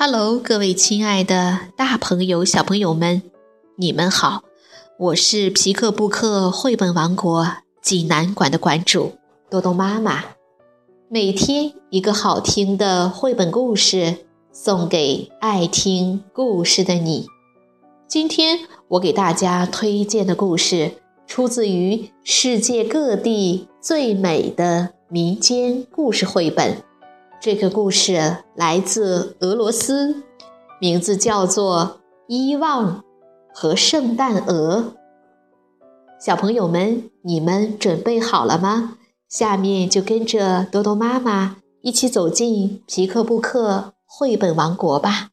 Hello，各位亲爱的大朋友、小朋友们，你们好！我是皮克布克绘本王国济南馆的馆主多多妈妈。每天一个好听的绘本故事，送给爱听故事的你。今天我给大家推荐的故事，出自于世界各地最美的民间故事绘本。这个故事来自俄罗斯，名字叫做《伊旺和圣诞鹅》。小朋友们，你们准备好了吗？下面就跟着多多妈妈一起走进皮克布克绘本王国吧。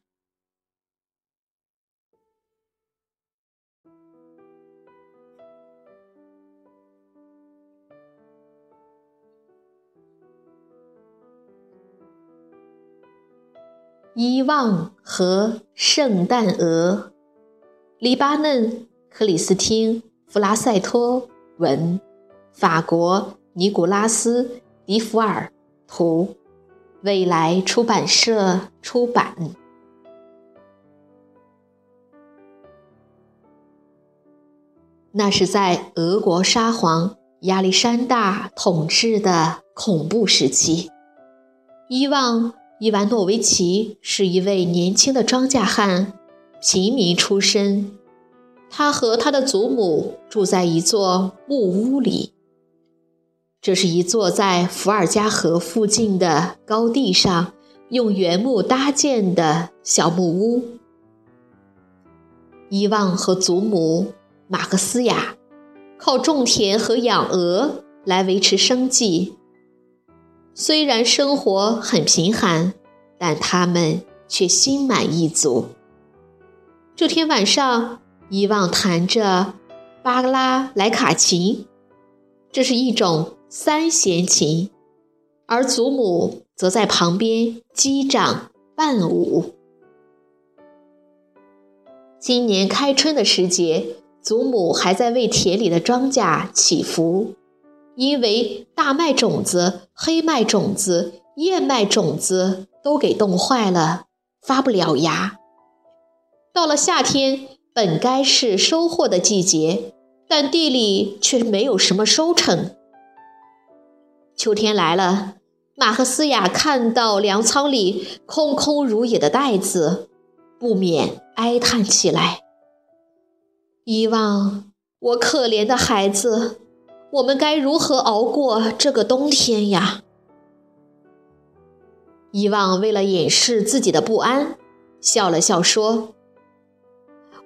伊旺和圣诞鹅，黎巴嫩克里斯汀·弗拉塞托文，法国尼古拉斯·迪福尔图，未来出版社出版。那是在俄国沙皇亚历山大统治的恐怖时期，伊旺。伊万诺维奇是一位年轻的庄稼汉，平民出身。他和他的祖母住在一座木屋里。这是一座在伏尔加河附近的高地上用原木搭建的小木屋。伊万和祖母马克思雅靠种田和养鹅来维持生计。虽然生活很贫寒，但他们却心满意足。这天晚上，伊旺弹着巴拉莱卡琴，这是一种三弦琴，而祖母则在旁边击掌伴舞。今年开春的时节，祖母还在为田里的庄稼祈福。因为大麦种子、黑麦种子、燕麦种子都给冻坏了，发不了芽。到了夏天，本该是收获的季节，但地里却没有什么收成。秋天来了，马克思雅看到粮仓里空空如也的袋子，不免哀叹起来：“伊旺，我可怜的孩子。”我们该如何熬过这个冬天呀？伊旺为了掩饰自己的不安，笑了笑说：“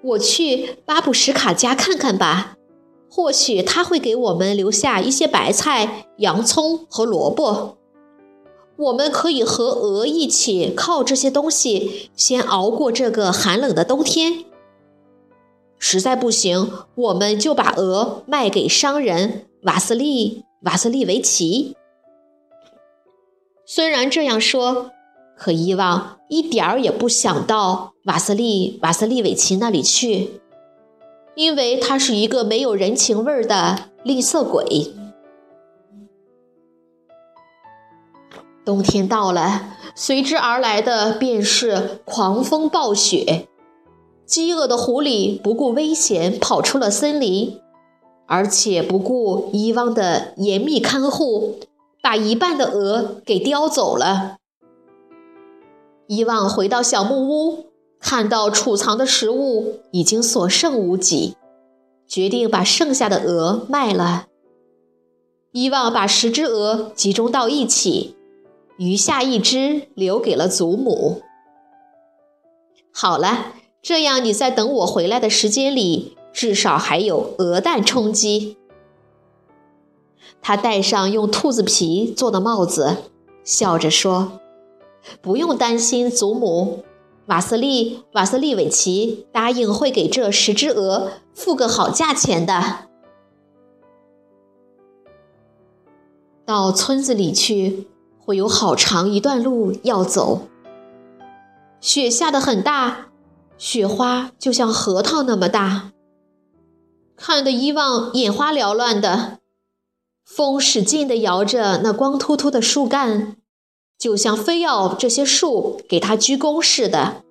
我去巴布什卡家看看吧，或许他会给我们留下一些白菜、洋葱和萝卜。我们可以和鹅一起靠这些东西先熬过这个寒冷的冬天。实在不行，我们就把鹅卖给商人。”瓦斯利·瓦斯利维奇。虽然这样说，可伊旺一点儿也不想到瓦斯利·瓦斯利维奇那里去，因为他是一个没有人情味儿的吝啬鬼。冬天到了，随之而来的便是狂风暴雪。饥饿的狐狸不顾危险，跑出了森林。而且不顾伊旺的严密看护，把一半的鹅给叼走了。伊旺回到小木屋，看到储藏的食物已经所剩无几，决定把剩下的鹅卖了。伊旺把十只鹅集中到一起，余下一只留给了祖母。好了，这样你在等我回来的时间里。至少还有鹅蛋充饥。他戴上用兔子皮做的帽子，笑着说：“不用担心，祖母，瓦斯利瓦斯利维奇答应会给这十只鹅付个好价钱的。”到村子里去，会有好长一段路要走。雪下的很大，雪花就像核桃那么大。看得伊旺眼花缭乱的，风使劲地摇着那光秃秃的树干，就像非要这些树给他鞠躬似的。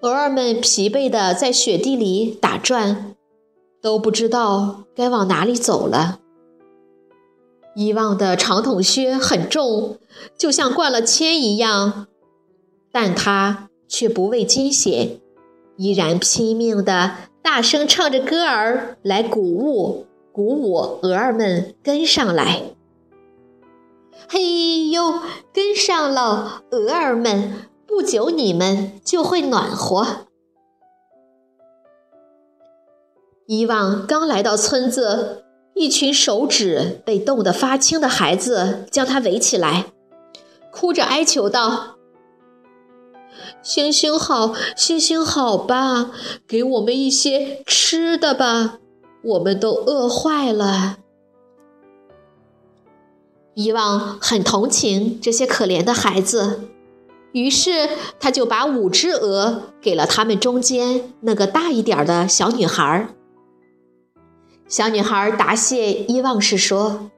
鹅儿们疲惫地在雪地里打转，都不知道该往哪里走了。伊旺的长筒靴很重，就像灌了铅一样，但他却不畏艰险，依然拼命地大声唱着歌儿来鼓舞、鼓舞鹅儿们跟上来。嘿呦，跟上了，鹅儿们！不久你们就会暖和。伊旺刚来到村子。一群手指被冻得发青的孩子将他围起来，哭着哀求道：“行行好，行行好吧，给我们一些吃的吧，我们都饿坏了。”伊旺很同情这些可怜的孩子，于是他就把五只鹅给了他们中间那个大一点的小女孩。小女孩答谢伊旺时说：“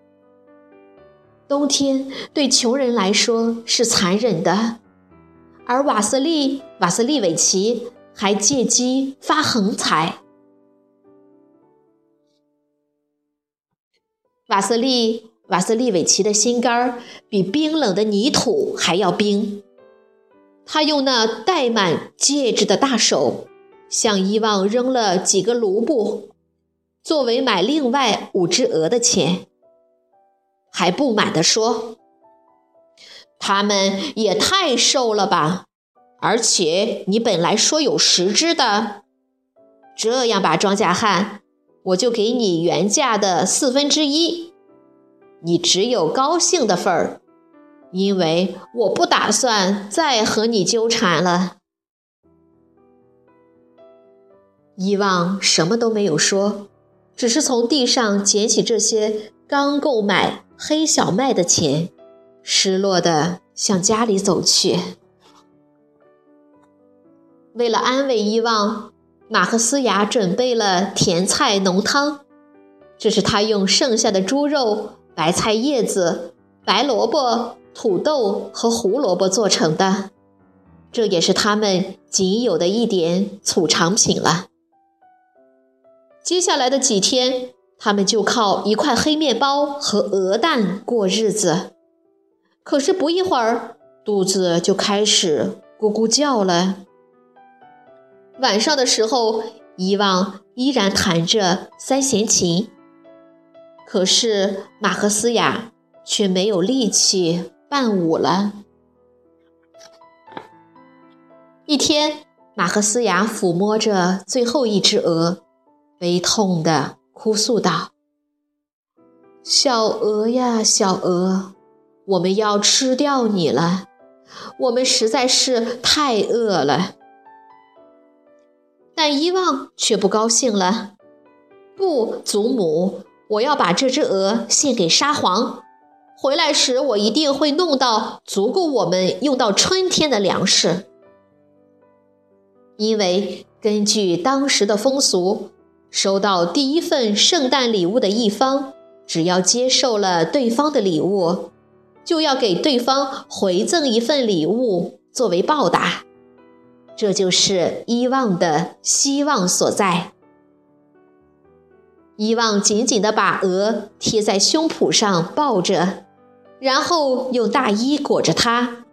冬天对穷人来说是残忍的，而瓦斯利瓦斯利维奇还借机发横财。瓦斯利瓦斯利维奇的心肝儿比冰冷的泥土还要冰，他用那戴满戒指的大手向伊旺扔了几个卢布。”作为买另外五只鹅的钱，还不满地说：“他们也太瘦了吧！而且你本来说有十只的，这样吧，庄稼汉，我就给你原价的四分之一，你只有高兴的份儿，因为我不打算再和你纠缠了。”伊旺什么都没有说。只是从地上捡起这些刚购买黑小麦的钱，失落的向家里走去。为了安慰伊旺，马克思雅准备了甜菜浓汤，这是他用剩下的猪肉、白菜叶子、白萝卜、土豆和胡萝卜做成的，这也是他们仅有的一点储藏品了。接下来的几天，他们就靠一块黑面包和鹅蛋过日子。可是不一会儿，肚子就开始咕咕叫了。晚上的时候，伊旺依然弹着三弦琴，可是马克思雅却没有力气伴舞了。一天，马克思雅抚摸着最后一只鹅。悲痛地哭诉道：“小鹅呀，小鹅，我们要吃掉你了，我们实在是太饿了。”但伊旺却不高兴了。“不，祖母，我要把这只鹅献给沙皇，回来时我一定会弄到足够我们用到春天的粮食。因为根据当时的风俗。”收到第一份圣诞礼物的一方，只要接受了对方的礼物，就要给对方回赠一份礼物作为报答。这就是伊旺的希望所在。伊旺紧紧地把鹅贴在胸脯上抱着，然后用大衣裹着它，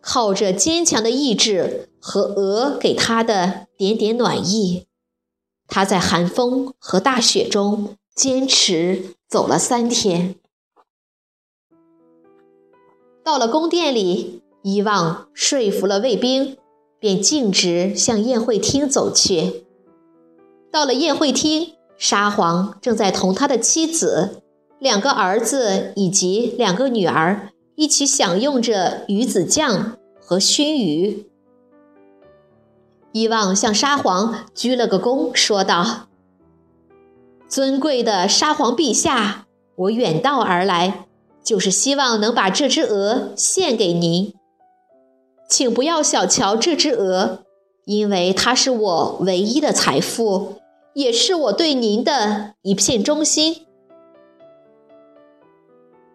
靠着坚强的意志和鹅给他的点点暖意。他在寒风和大雪中坚持走了三天，到了宫殿里，伊旺说服了卫兵，便径直向宴会厅走去。到了宴会厅，沙皇正在同他的妻子、两个儿子以及两个女儿一起享用着鱼子酱和熏鱼。伊旺向沙皇鞠了个躬，说道：“尊贵的沙皇陛下，我远道而来，就是希望能把这只鹅献给您。请不要小瞧这只鹅，因为它是我唯一的财富，也是我对您的一片忠心。”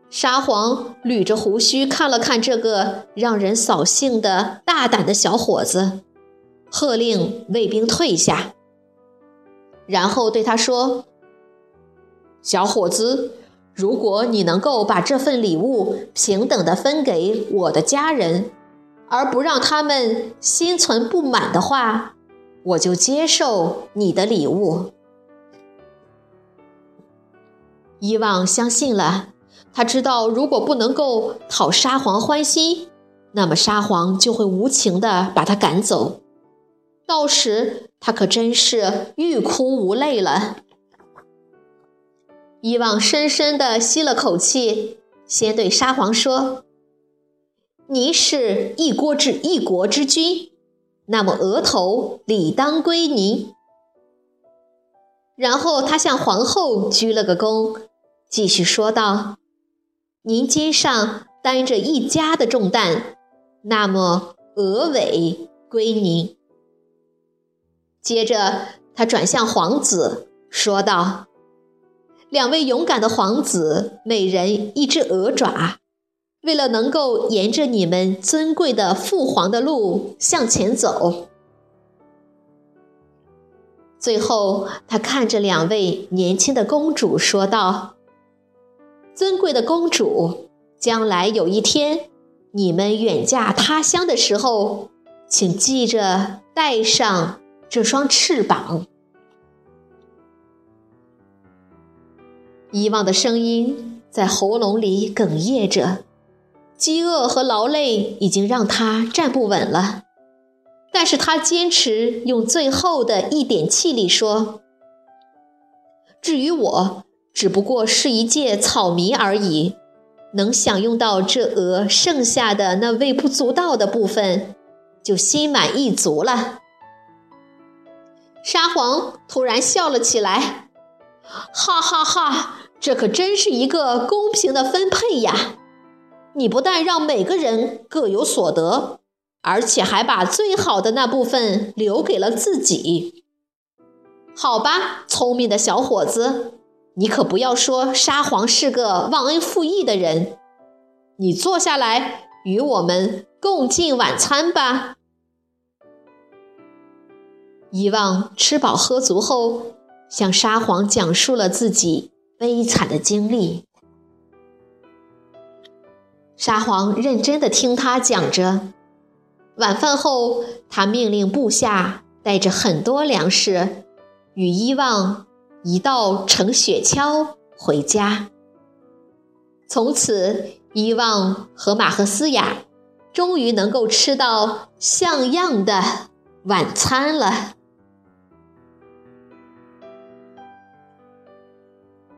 沙皇捋着胡须看了看这个让人扫兴的大胆的小伙子，喝令卫兵退下，然后对他说：“小伙子，如果你能够把这份礼物平等的分给我的家人，而不让他们心存不满的话，我就接受你的礼物。”伊旺相信了。他知道，如果不能够讨沙皇欢心，那么沙皇就会无情地把他赶走。到时他可真是欲哭无泪了。伊旺深深地吸了口气，先对沙皇说：“你是一国之一国之君，那么额头理当归您。”然后他向皇后鞠了个躬，继续说道。您肩上担着一家的重担，那么额尾归您。接着，他转向皇子说道：“两位勇敢的皇子，每人一只鹅爪，为了能够沿着你们尊贵的父皇的路向前走。”最后，他看着两位年轻的公主说道。尊贵的公主，将来有一天，你们远嫁他乡的时候，请记着带上这双翅膀。遗忘的声音在喉咙里哽咽着，饥饿和劳累已经让他站不稳了，但是他坚持用最后的一点气力说：“至于我。”只不过是一介草民而已，能享用到这鹅剩下的那微不足道的部分，就心满意足了。沙皇突然笑了起来，哈哈哈！这可真是一个公平的分配呀！你不但让每个人各有所得，而且还把最好的那部分留给了自己。好吧，聪明的小伙子。你可不要说沙皇是个忘恩负义的人，你坐下来与我们共进晚餐吧。遗忘吃饱喝足后，向沙皇讲述了自己悲惨的经历。沙皇认真的听他讲着。晚饭后，他命令部下带着很多粮食与伊旺。一道乘雪橇回家。从此，伊旺和马赫斯雅终于能够吃到像样的晚餐了。